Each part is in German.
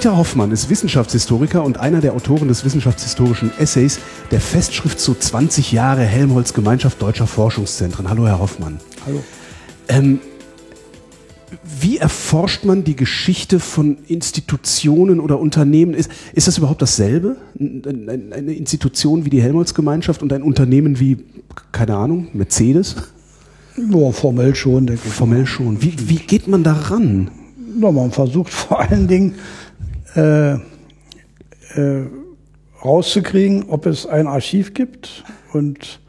Dieter Hoffmann ist Wissenschaftshistoriker und einer der Autoren des wissenschaftshistorischen Essays der Festschrift zu 20 Jahre Helmholtz Gemeinschaft Deutscher Forschungszentren. Hallo, Herr Hoffmann. Hallo. Ähm, wie erforscht man die Geschichte von Institutionen oder Unternehmen? Ist, ist das überhaupt dasselbe? Eine Institution wie die Helmholtz-Gemeinschaft und ein Unternehmen wie, keine Ahnung, Mercedes? Ja, formell schon, denke ich. Formell schon. Wie, wie geht man da ran? Ja, man versucht vor allen Dingen äh, äh, rauszukriegen, ob es ein Archiv gibt und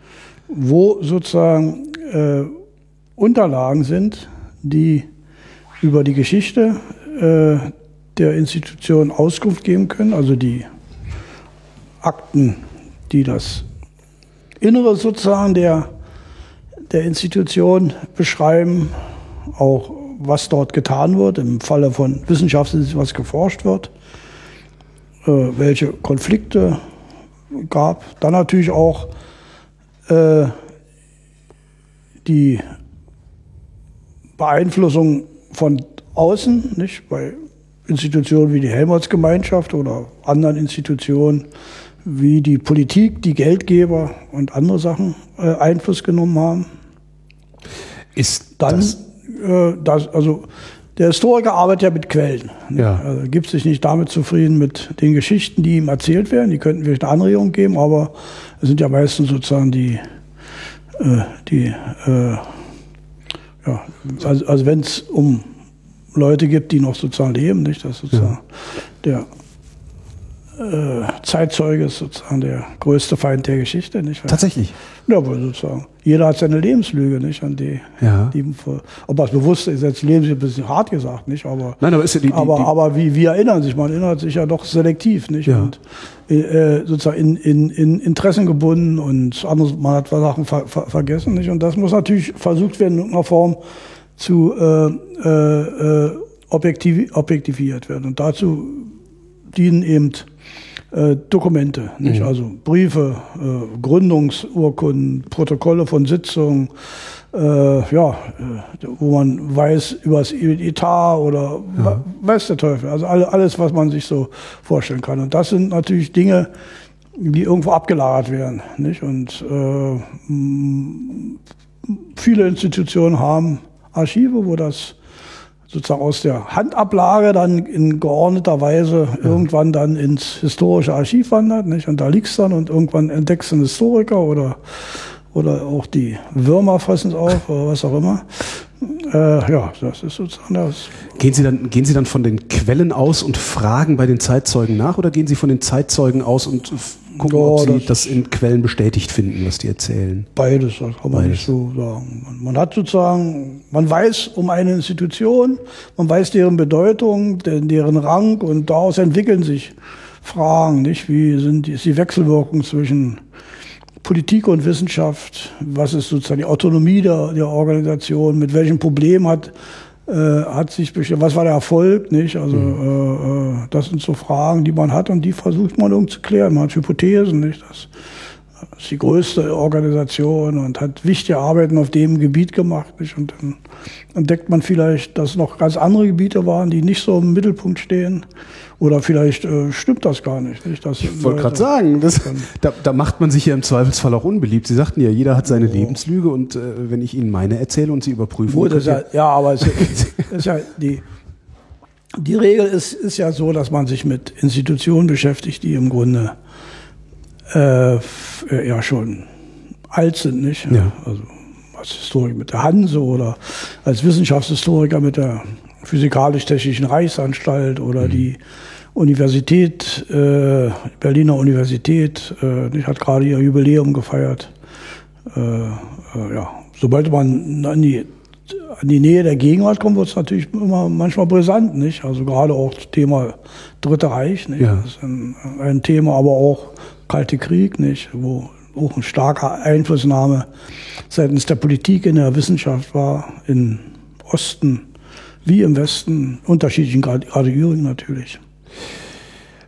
wo sozusagen äh, Unterlagen sind, die über die Geschichte äh, der Institution Auskunft geben können, also die Akten, die das Innere sozusagen der, der Institution beschreiben, auch was dort getan wird, im Falle von Wissenschaften, was geforscht wird, äh, welche Konflikte gab. Dann natürlich auch äh, die Beeinflussung von außen, nicht bei Institutionen wie die Helmholtz-Gemeinschaft oder anderen Institutionen wie die Politik, die Geldgeber und andere Sachen äh, Einfluss genommen haben. Ist dann das äh, das, also der Historiker arbeitet ja mit Quellen. Ja. Also gibt sich nicht damit zufrieden mit den Geschichten, die ihm erzählt werden. Die könnten vielleicht eine Anregung geben, aber es sind ja meistens sozusagen die, äh, die äh, ja, also, also wenn es um Leute gibt, die noch sozusagen leben, nicht, dass sozusagen ja. der äh, Zeitzeuge ist sozusagen der größte Feind der Geschichte, nicht? Tatsächlich. Ja, aber sozusagen. Jeder hat seine Lebenslüge, nicht? An die, Ja. die ob das bewusst ist, jetzt Lebenslüge ein bisschen hart gesagt, nicht? Aber, Nein, aber ist ja die- die- aber, die- aber wie, wie erinnern sich? Man erinnert sich ja doch selektiv, nicht? Ja. Und äh, sozusagen in, in, in Interessen gebunden und anderes, man hat Sachen ver, ver, vergessen, nicht? Und das muss natürlich versucht werden, in irgendeiner Form zu äh, äh, äh, objektiv, objektiviert werden. Und dazu dienen eben äh, Dokumente, nicht? also Briefe, äh, Gründungsurkunden, Protokolle von Sitzungen, äh, ja, äh, wo man weiß über das Etat oder wa- weiß der Teufel, also alle, alles, was man sich so vorstellen kann. Und das sind natürlich Dinge, die irgendwo abgelagert werden, nicht? Und äh, viele Institutionen haben Archive, wo das sozusagen aus der Handablage dann in geordneter Weise irgendwann dann ins historische Archiv wandert. Nicht? Und da liegt's dann und irgendwann entdeckst du einen Historiker oder, oder auch die Würmer fressen es auf oder was auch immer. Äh, ja, das ist sozusagen das. Gehen Sie, dann, gehen Sie dann von den Quellen aus und fragen bei den Zeitzeugen nach oder gehen Sie von den Zeitzeugen aus und gucken, Ja, ob Sie das- das in Quellen bestätigt finden, was die erzählen? Beides, das kann man Beides. nicht so sagen. Man, hat sozusagen, man weiß um eine Institution, man weiß deren Bedeutung, de- deren Rang und daraus entwickeln sich Fragen, nicht? Wie sind die, ist die Wechselwirkung zwischen Politik und Wissenschaft? Was ist sozusagen die Autonomie der, der Organisation? Mit welchem Problem hat, äh, hat sich bestimmt, was war der Erfolg, nicht? Also, äh, äh, das sind so Fragen, die man hat und die versucht man irgendwie zu klären. Man hat Hypothesen, nicht? Das, ist die größte Organisation und hat wichtige Arbeiten auf dem Gebiet gemacht. Nicht? Und dann entdeckt man vielleicht, dass noch ganz andere Gebiete waren, die nicht so im Mittelpunkt stehen. Oder vielleicht äh, stimmt das gar nicht. nicht? Dass Ich wollte gerade sagen, das, da, da macht man sich ja im Zweifelsfall auch unbeliebt. Sie sagten ja, jeder hat seine Lebenslüge und äh, wenn ich Ihnen meine erzähle und Sie überprüfen, Gut, ist ja, ja, aber es ist, ja die, die Regel ist, ist ja so, dass man sich mit Institutionen beschäftigt, die im Grunde äh, äh, ja schon alt sind, nicht? Ja. Also als Historiker mit der Hanse oder als Wissenschaftshistoriker mit der Physikalisch-Technischen Reichsanstalt oder die Universität, äh, Berliner Universität, äh, die hat gerade ihr Jubiläum gefeiert. Äh, äh, ja, sobald man an die an die Nähe der Gegenwart kommen, wird es natürlich immer manchmal brisant, nicht? Also gerade auch das Thema Dritte Reich, nicht? Ja. Das ist ein, ein Thema, aber auch Kalte Krieg, nicht? Wo auch eine starke Einflussnahme seitens der Politik in der Wissenschaft war, im Osten wie im Westen, unterschiedlichen Grad- Graduierungen natürlich.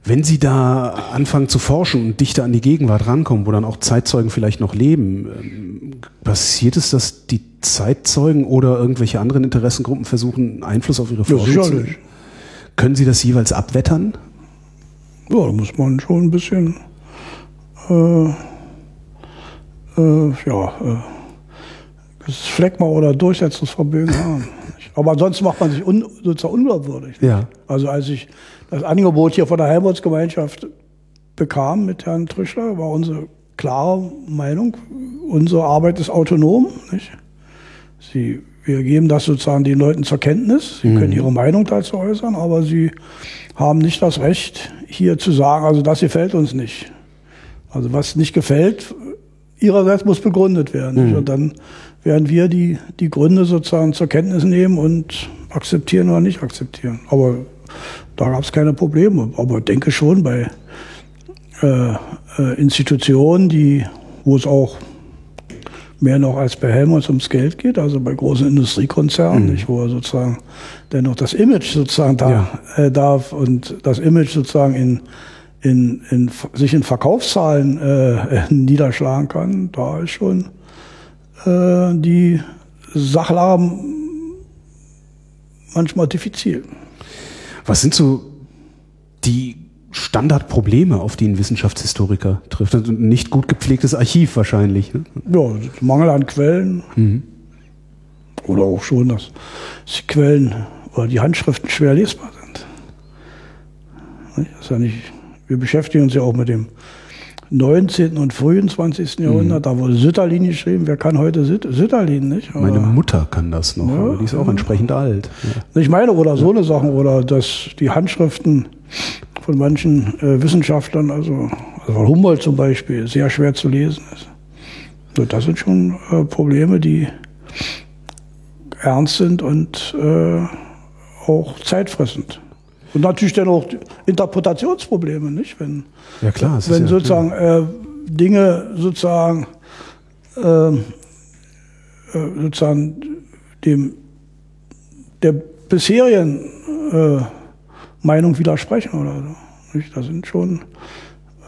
Wenn Sie da anfangen zu forschen und dichter an die Gegenwart rankommen, wo dann auch Zeitzeugen vielleicht noch leben, ähm, passiert es, dass die Zeitzeugen oder irgendwelche anderen Interessengruppen versuchen, Einfluss auf Ihre Forschung zu nehmen? Können Sie das jeweils abwettern? Ja, da muss man schon ein bisschen, äh, äh, ja, äh, das Phlegma oder Durchsetzungsvermögen haben. Aber ansonsten macht man sich un, sozusagen unglaubwürdig. Ja. Also als ich das Angebot hier von der Helmholtz-Gemeinschaft bekam mit Herrn Trischler, war unsere klare Meinung, unsere Arbeit ist autonom. Nicht? Sie, wir geben das sozusagen den Leuten zur Kenntnis. Sie können ihre Meinung dazu äußern, aber sie haben nicht das Recht, hier zu sagen, also das gefällt uns nicht. Also was nicht gefällt, ihrerseits muss begründet werden. nicht? Und dann werden wir die, die Gründe sozusagen zur Kenntnis nehmen und akzeptieren oder nicht akzeptieren. Aber da gab es keine Probleme. Aber ich denke schon bei äh, äh, Institutionen, die, wo es auch mehr noch als bei Helmholtz ums Geld geht, also bei großen Industriekonzernen, nicht, wo er sozusagen dennoch das Image sozusagen da Ja. äh, darf und das Image sozusagen in, in, in sich in Verkaufszahlen äh, niederschlagen kann, da ist schon äh, die Sachlage manchmal diffizil. Was sind so die Standardprobleme, auf die ein Wissenschaftshistoriker trifft? Also ein nicht gut gepflegtes Archiv wahrscheinlich. Ne? Ja, Mangel an Quellen. Oder auch schon, dass die Quellen oder die Handschriften schwer lesbar sind. Das ist ja nicht, wir beschäftigen uns ja auch mit dem 19. und frühen 20. Jahrhundert. Da wurde Sütterlin geschrieben. Wer kann heute Süt Sütterlin, nicht? Meine Aber- Mutter kann das noch, Ja, aber die ist auch entsprechend alt. Ja. Ich meine, oder so eine Sachen, oder dass die Handschriften von manchen äh, Wissenschaftlern, also, also von Humboldt zum Beispiel, sehr schwer zu lesen ist. So, das sind schon äh, Probleme, die ernst sind und äh, auch zeitfressend. Und natürlich dann auch Interpretationsprobleme, nicht? Wenn, Ja, klar, es ist wenn ja- sozusagen äh, Dinge sozusagen, ähm, äh, sozusagen dem der bisherigen äh, Meinung widersprechen oder so. Nicht? Das sind schon,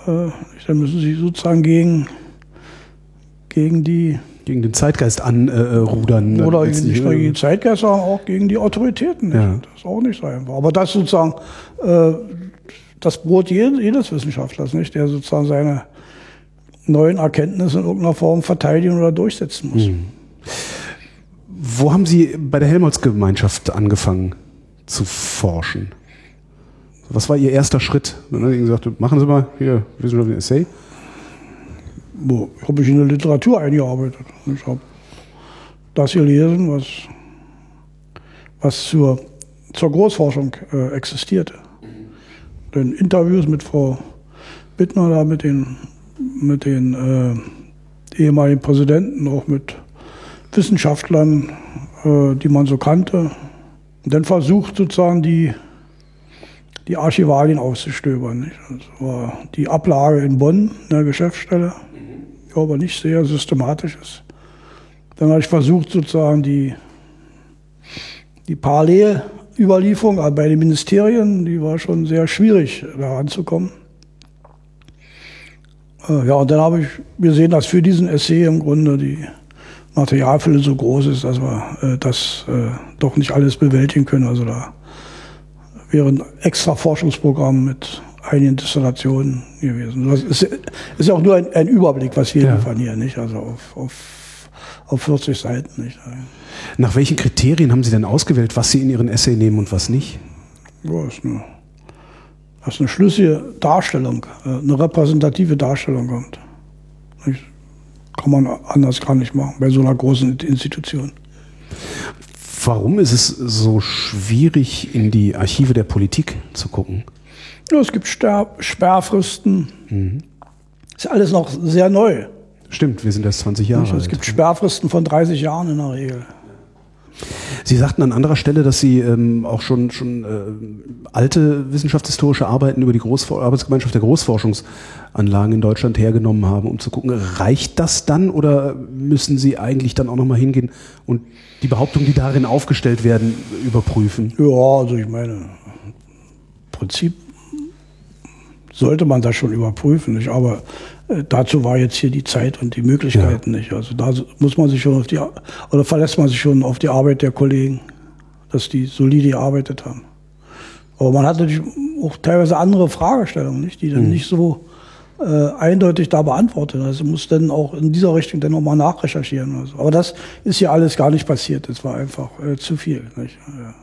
äh, nicht? dann müssen sie sozusagen gegen, gegen die, Gegen den Zeitgeist anrudern. oder nicht nur gegen die Zeitgeist, sondern auch gegen die Autoritäten. Nicht? Ja. Das ist auch nicht so einfach. Aber das sozusagen äh, das Brot jedes, jedes Wissenschaftlers, nicht? der sozusagen seine neuen Erkenntnisse in irgendeiner Form verteidigen oder durchsetzen muss. Wo haben Sie bei der Helmholtz-Gemeinschaft angefangen zu forschen? Was war Ihr erster Schritt? Dann haben Sie gesagt, machen Sie mal hier wissenschaftlichen Essay. Wo habe ich in der Literatur eingearbeitet. Ich habe das gelesen, was, was zur, zur Großforschung äh, existierte. Den Interviews mit Frau Bittner, da mit den, mit den äh, ehemaligen Präsidenten, auch mit Wissenschaftlern, äh, die man so kannte. Und dann versucht sozusagen die, die Archivalien auszustöbern. Nicht? Das war die Ablage in Bonn, in der Geschäftsstelle, aber nicht sehr systematisch ist. Dann habe ich versucht, sozusagen die, die Parallelüberlieferung also bei den Ministerien, die war schon sehr schwierig, da ranzukommen. Äh, Ja, und dann habe ich gesehen, dass für diesen Essay im Grunde die Materialfülle so groß ist, dass wir äh, das äh, doch nicht alles bewältigen können. Also da wäre ein extra Forschungsprogramm mit einigen Distillationen gewesen. Das ist, ist ja auch nur ein, ein Überblick, was wir Ja. liefern hier, nicht? Also auf, auf, auf 40 Seiten, nicht? Nach welchen Kriterien haben Sie denn ausgewählt, was Sie in Ihren Essay nehmen und was nicht? Ja, ist eine, das ist eine schlüssige Darstellung, äh, eine repräsentative Darstellung kommt. Nicht? Kann man anders gar nicht machen bei so einer großen Institution. Warum ist es so schwierig, in die Archive der Politik zu gucken? Ja, es gibt Sperrfristen. Mhm. Ist alles noch sehr neu. Stimmt, wir sind erst 20 Jahre? Es alt. gibt Sperrfristen von 30 Jahren in der Regel. Sie sagten an anderer Stelle, dass Sie ähm, auch schon, schon äh, alte wissenschaftshistorische Arbeiten über die Großfor Arbeitsgemeinschaft der Großforschungsanlagen in Deutschland hergenommen haben, um zu gucken, reicht das dann oder müssen Sie eigentlich dann auch nochmal hingehen und die Behauptungen, die darin aufgestellt werden, überprüfen? Ja, also ich meine, im Prinzip sollte man das schon überprüfen, nicht? aber äh, dazu war jetzt hier die Zeit und die Möglichkeiten ja. nicht. Also da muss man sich schon auf die, oder verlässt man sich schon auf die Arbeit der Kollegen, dass die solide gearbeitet haben. Aber man hat natürlich auch teilweise andere Fragestellungen, nicht, die dann mhm. nicht so äh, eindeutig da beantwortet. Also muss dann auch in dieser Richtung dann nochmal nachrecherchieren. So. Aber das ist hier alles gar nicht passiert. Das war einfach äh, zu viel. Nicht? Ja.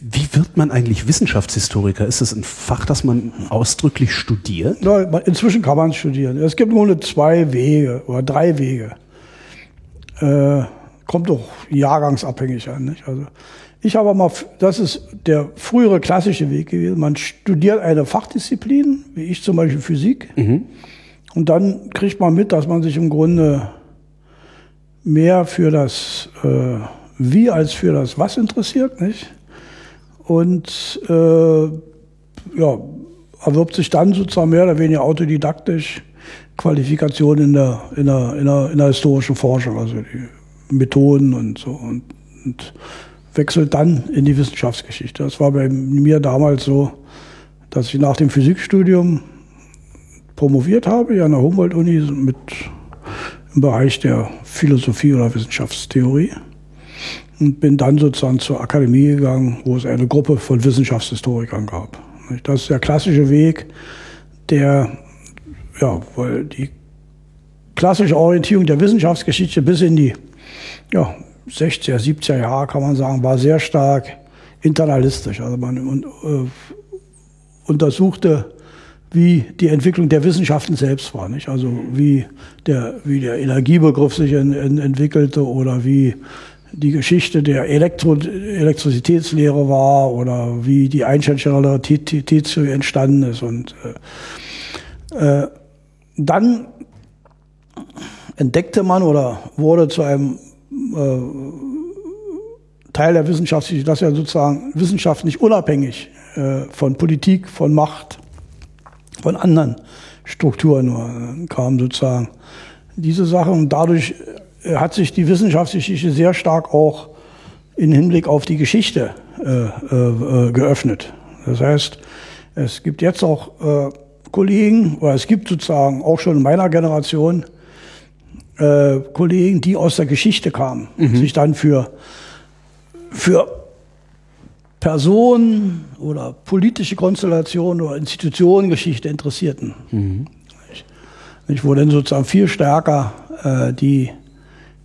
Wie wird man eigentlich Wissenschaftshistoriker? Ist das ein Fach, das man ausdrücklich studiert? Ja, inzwischen kann man es studieren. Es gibt nur zwei Wege oder drei Wege. Äh, kommt doch jahrgangsabhängig an. Nicht? Also ich habe mal, das ist der frühere klassische Weg gewesen. Man studiert eine Fachdisziplin, wie ich zum Beispiel Physik, mhm. und dann kriegt man mit, dass man sich im Grunde mehr für das äh, Wie als für das Was interessiert, nicht? Und äh, ja, erwirbt sich dann sozusagen mehr oder weniger autodidaktisch Qualifikation in der, in der, in der, in der historischen Forschung, also die Methoden und so und, und wechselt dann in die Wissenschaftsgeschichte. Das war bei mir damals so, dass ich nach dem Physikstudium promoviert habe, ja an der Humboldt-Uni mit im Bereich der Philosophie oder Wissenschaftstheorie und bin dann sozusagen zur Akademie gegangen, wo es eine Gruppe von Wissenschaftshistorikern gab. Das ist der klassische Weg, der, ja, weil die klassische Orientierung der Wissenschaftsgeschichte bis in die ja, 60er, 70er Jahre, kann man sagen, war sehr stark internalistisch. Also man äh, untersuchte, wie die Entwicklung der Wissenschaften selbst war, nicht? Also wie der, wie der Energiebegriff sich in, in, entwickelte oder wie die Geschichte der Elektro Elektrizitätslehre war oder wie die Einsteinsche Relativität entstanden ist. Und äh, äh, dann entdeckte man oder wurde zu einem äh, Teil der Wissenschaft, dass ja sozusagen Wissenschaft nicht unabhängig äh, von Politik, von Macht, von anderen Strukturen nur kam sozusagen diese Sache und dadurch äh, hat sich die Wissenschaftsgeschichte sehr stark auch in Hinblick auf die Geschichte äh, äh, geöffnet. Das heißt, es gibt jetzt auch äh, Kollegen, oder es gibt sozusagen auch schon in meiner Generation äh, Kollegen, die aus der Geschichte kamen, mhm. sich dann für, für Personen oder politische Konstellationen oder Institutionengeschichte interessierten. Mhm. Nicht, wo dann sozusagen viel stärker äh, die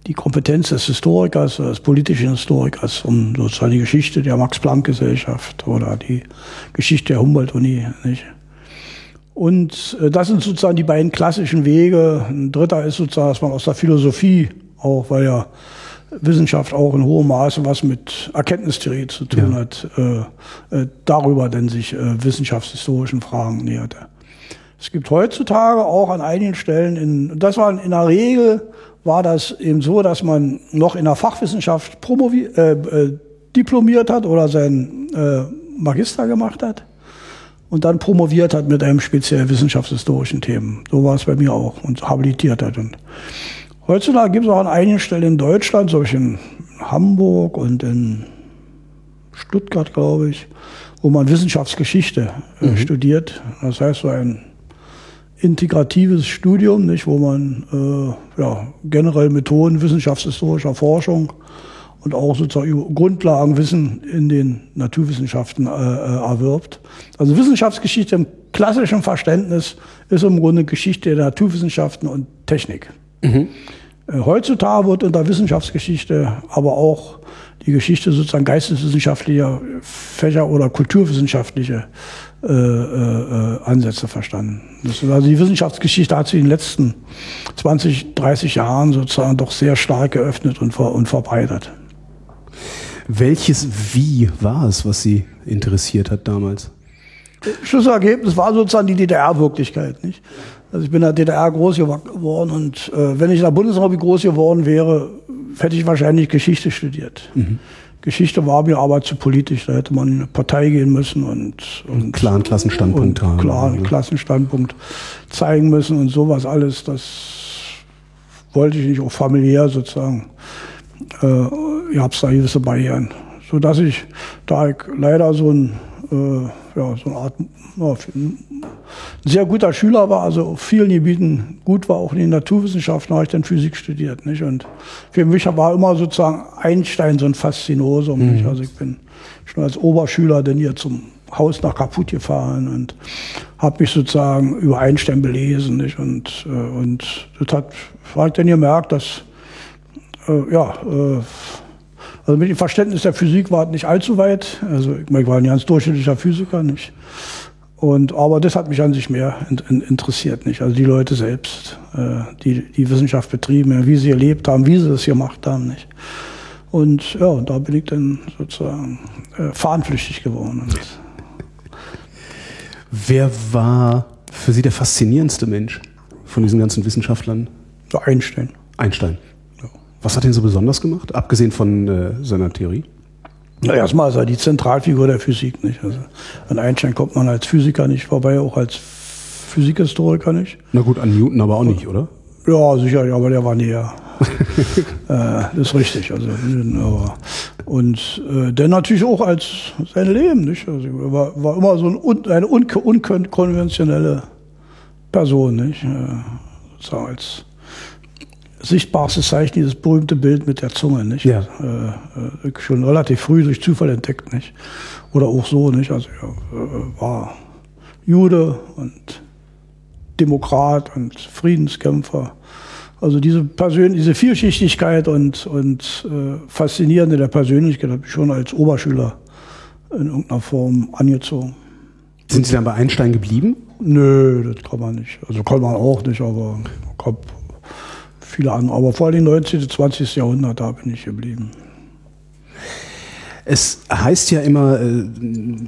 die Kompetenz des Historikers, des politischen Historikers, um sozusagen die Geschichte der Max-Planck-Gesellschaft oder die Geschichte der Humboldt-Uni. Und äh, das sind sozusagen die beiden klassischen Wege. Ein dritter ist sozusagen, dass man aus der Philosophie, auch weil ja Wissenschaft auch in hohem Maße was mit Erkenntnistheorie zu tun ja. hat, äh, äh, darüber denn sich äh, wissenschaftshistorischen Fragen näherte. Es gibt heutzutage auch an einigen Stellen, in, das war in der Regel war das eben so, dass man noch in der Fachwissenschaft promoviert, äh, äh, diplomiert hat oder seinen äh, Magister gemacht hat und dann promoviert hat mit einem speziell wissenschaftshistorischen Themen. So war es bei mir auch und habilitiert hat. Und heutzutage gibt es auch an einigen Stellen in Deutschland, solch in Hamburg und in Stuttgart, glaube ich, wo man Wissenschaftsgeschichte äh, mhm. studiert. Das heißt, so ein integratives Studium, nicht, wo man äh, ja, generell Methoden wissenschaftshistorischer Forschung und auch sozusagen Grundlagenwissen in den Naturwissenschaften äh, äh, erwirbt. Also Wissenschaftsgeschichte im klassischen Verständnis ist im Grunde Geschichte der Naturwissenschaften und Technik. Mhm. Äh, heutzutage wird unter Wissenschaftsgeschichte aber auch die Geschichte sozusagen geisteswissenschaftlicher Fächer oder kulturwissenschaftliche äh, äh, Ansätze verstanden. Das, also die Wissenschaftsgeschichte hat sich in den letzten 20, 30 Jahren sozusagen doch sehr stark geöffnet und, ver, und verbreitert. Welches Wie war es, was Sie interessiert hat damals? Schlussergebnis war sozusagen die DDR-Wirklichkeit. Nicht? Also ich bin in der DDR groß geworden und äh, wenn ich in der Bundesrepublik groß geworden wäre, hätte ich wahrscheinlich Geschichte studiert. Mhm. Geschichte war mir aber zu politisch, da hätte man in eine Partei gehen müssen und, und einen klaren Klassenstandpunkt haben. Klaren also. Klassenstandpunkt zeigen müssen und sowas alles, das wollte ich nicht, auch familiär sozusagen. Äh, ihr habt da gewisse Barrieren. So dass ich, da ich leider so ein, äh, ja, so eine Art, ja, ein sehr guter Schüler war, also auf vielen Gebieten gut war, auch in den Naturwissenschaften, habe ich dann Physik studiert. Nicht? Und für mich war immer sozusagen Einstein so ein Faszinosum. Mhm. Nicht? Also ich bin schon als Oberschüler dann hier zum Haus nach Kaput gefahren und habe mich sozusagen über Einstein belesen. Nicht? Und, äh, und das hat, habe ich dann gemerkt, dass, äh, ja, äh, also mit dem Verständnis der Physik war es nicht allzu weit. Also ich, war ein ganz durchschnittlicher Physiker, nicht? Und, aber das hat mich an sich mehr in, in, interessiert, nicht? Also die Leute selbst, äh, die die Wissenschaft betrieben, wie sie erlebt haben, wie sie das gemacht haben, nicht? Und ja, da bin ich dann sozusagen äh, fahnenflüchtig geworden. Wer war für Sie der faszinierendste Mensch von diesen ganzen Wissenschaftlern? Einstein. Einstein. Was hat ihn so besonders gemacht, abgesehen von äh, seiner Theorie? Na, erstmal ist er die Zentralfigur der Physik. Nicht? Also an Einstein kommt man als Physiker nicht vorbei, auch als Physikhistoriker nicht. Na gut, an Newton aber auch nicht, oder? Ja, sicher, aber der war näher. äh, das ist richtig. Also, und äh, der natürlich auch als sein Leben, nicht? Also, er war, war immer so ein, eine unkonventionelle Person, nicht? Äh, sozusagen als sichtbarstes Zeichen dieses berühmte Bild mit der Zunge, nicht? Ja. Äh, äh, schon relativ früh durch Zufall entdeckt, nicht? Oder auch so, nicht? Also er äh, war Jude und Demokrat und Friedenskämpfer. Also diese Persön diese Vielschichtigkeit und, und äh, Faszinierende der Persönlichkeit habe ich schon als Oberschüler in irgendeiner Form angezogen. Sind Sie dann bei Einstein geblieben? Nö, das kann man nicht. Also kann man auch nicht, aber habe viele andere. Aber vor allem 19. 20. Jahrhundert, da bin ich geblieben. Es heißt ja immer, äh,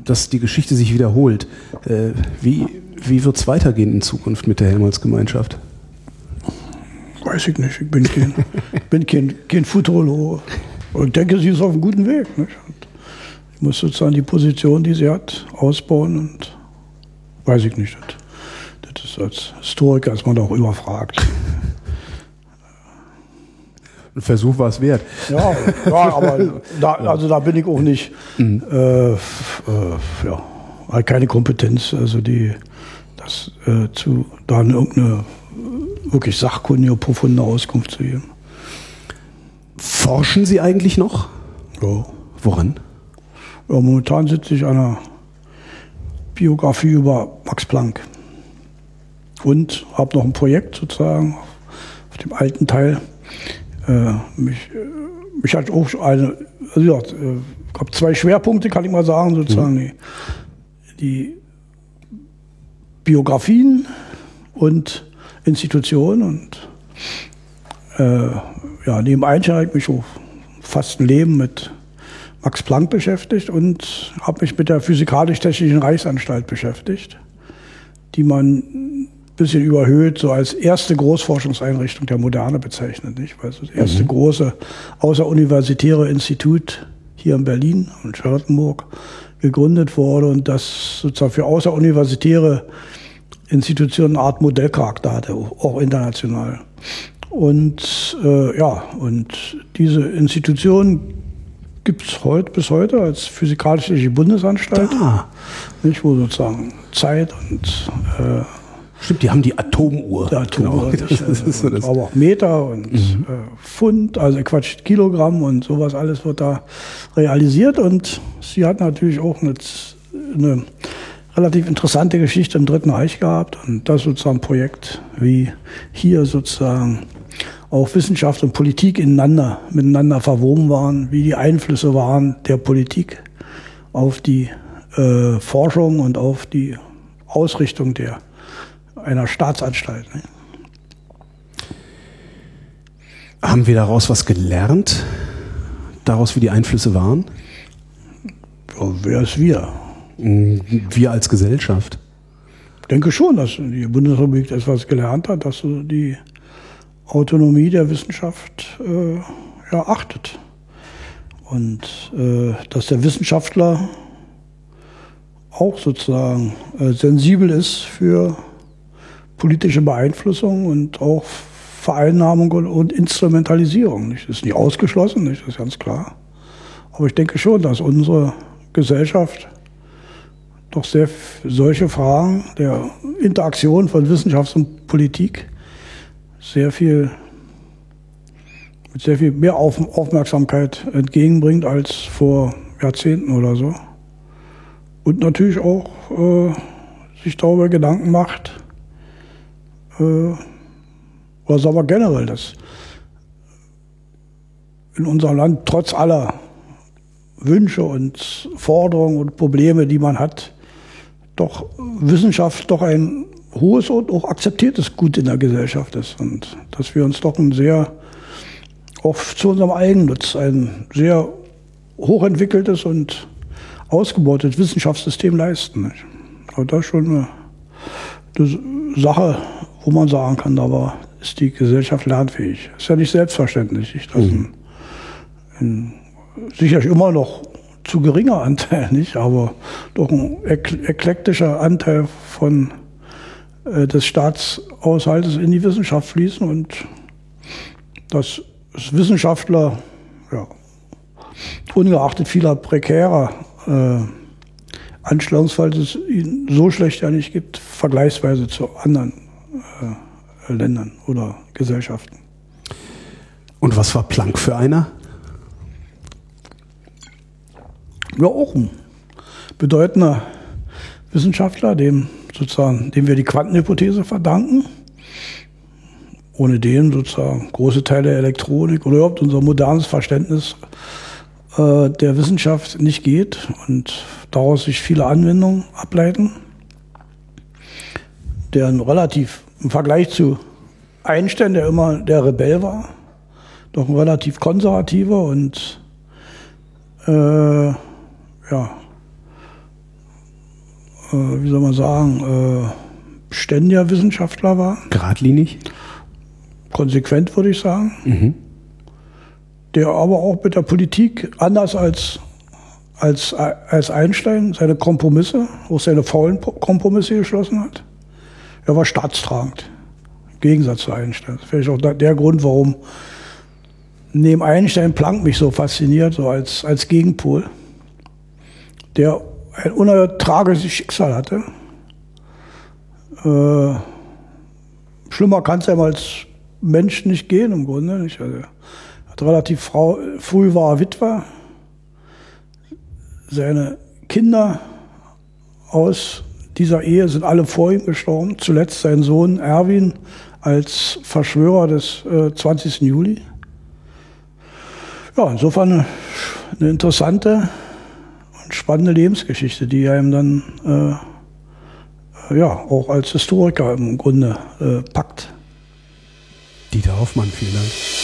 dass die Geschichte sich wiederholt. Äh, wie, wie wird es weitergehen in Zukunft mit der Helmholtz-Gemeinschaft? Weiß ich nicht. Ich bin kein, bin kein, kein Futurologe. Und denke, sie ist auf einem guten Weg. Ich muss sozusagen die Position, die sie hat, ausbauen und weiß ich nicht. Das, ist als Historiker ist man auch überfragt ein Versuch war es wert. Ja, ja aber da, also da bin ich auch nicht, mhm. äh, äh, ja, keine Kompetenz, also die, das äh, zu, da irgendeine wirklich sachkundige, profunde Auskunft zu geben. Forschen Sie eigentlich noch? Ja. Woran? Ja, momentan sitze ich an einer Biografie über Max Planck und habe noch ein Projekt sozusagen auf dem alten Teil äh, mich, mich hat auch eine, also ja, äh, ich habe zwei Schwerpunkte, kann ich mal sagen, sozusagen. Mhm. Die, die Biografien und Institutionen und äh, ja, neben Einstein habe ich mich auch fast ein Leben mit Max Planck beschäftigt und habe mich mit der Physikalisch-Technischen Reichsanstalt beschäftigt, die man bisschen überhöht, so als erste Großforschungseinrichtung der Moderne bezeichnet, nicht? Weil das erste mhm. große außeruniversitäre Institut hier in Berlin und Charlottenburg gegründet wurde und das sozusagen für außeruniversitäre Institutionen eine Art Modellcharakter hatte, auch international. Und äh, ja, und diese Institution gibt es heute bis heute als physikalische Bundesanstalt, da. nicht, wo sozusagen Zeit und äh, Stimmt, die haben die Atomuhr. Die Atomuhr. Genau. Das, das ist so das. Aber auch Meter und mhm. äh, Pfund, also Quatsch, Kilogramm und sowas alles wird da realisiert. Und sie hat natürlich auch eine, eine relativ interessante Geschichte im Dritten Reich gehabt. Und das sozusagen ein Projekt, wie hier sozusagen auch Wissenschaft und Politik ineinander, miteinander verwoben waren, wie die Einflüsse waren der Politik auf die äh, Forschung und auf die Ausrichtung der einer Staatsanstalt. Ne? Haben wir daraus was gelernt? Daraus, wie die Einflüsse waren? Ja, wer ist wir? Wir als Gesellschaft. denke schon, dass die Bundesrepublik etwas gelernt hat, dass sie die Autonomie der Wissenschaft äh, ja, achtet. Und äh, dass der Wissenschaftler auch sozusagen äh, sensibel ist für politische Beeinflussung und auch Vereinnahmung und Instrumentalisierung. Das ist nicht ausgeschlossen, das ist ganz klar. Aber ich denke schon, dass unsere Gesellschaft doch sehr solche Fragen der Interaktion von Wissenschaft und Politik sehr viel mit sehr viel mehr Aufmerksamkeit entgegenbringt als vor Jahrzehnten oder so. Und natürlich auch äh, sich darüber Gedanken macht, äh, oder sagen wir generell, dass in unserem Land trotz aller Wünsche und Forderungen und Probleme, die man hat, doch Wissenschaft doch ein hohes und auch akzeptiertes Gut in der Gesellschaft ist. Und dass wir uns doch ein sehr, oft zu unserem Eigennutz, ein sehr hochentwickeltes und ausgebautes Wissenschaftssystem leisten. Aber das ist schon eine, eine Sache, wo man sagen kann, da war, ist die Gesellschaft lernfähig. Ist ja nicht selbstverständlich, dass mhm. ein, ein, sicherlich immer noch zu geringer Anteil, nicht, aber doch ein eklektischer Anteil von äh, des Staatshaushaltes in die Wissenschaft fließen und dass Wissenschaftler, ja, ungeachtet vieler prekärer äh, Anstellungsfalls es ihnen so schlecht ja nicht gibt, vergleichsweise zu anderen äh, Ländern oder Gesellschaften. Und was war Planck für einer? Ja, auch ein bedeutender Wissenschaftler, dem sozusagen, dem wir die Quantenhypothese verdanken. Ohne den sozusagen große Teile der Elektronik oder überhaupt unser modernes Verständnis äh, der Wissenschaft nicht geht und daraus sich viele Anwendungen ableiten, der ein relativ im Vergleich zu Einstein, der immer der Rebell war, doch ein relativ konservativer und äh, ja, äh, wie soll man sagen, äh, ständiger Wissenschaftler war. Gradlinig? Konsequent, würde ich sagen. Mhm der aber auch mit der Politik anders als, als, als Einstein seine Kompromisse, auch seine faulen Kompromisse geschlossen hat. Er war staatstragend, im Gegensatz zu Einstein. Das ist vielleicht auch der Grund, warum neben Einstein Planck mich so fasziniert, so als, als Gegenpol, der ein unerhört tragisches Schicksal hatte. Äh, schlimmer kann es einem als Mensch nicht gehen im Grunde. Nicht? Also, hat relativ frau, früh war er Witwer. Seine Kinder aus dieser Ehe sind alle vor ihm gestorben. Zuletzt sein Sohn Erwin als Verschwörer des äh, 20. Juli. Ja, insofern eine, eine, interessante und spannende Lebensgeschichte, die einem dann äh, ja auch als Historiker im Grunde äh, packt. Dieter Hoffmann, vielen Dank.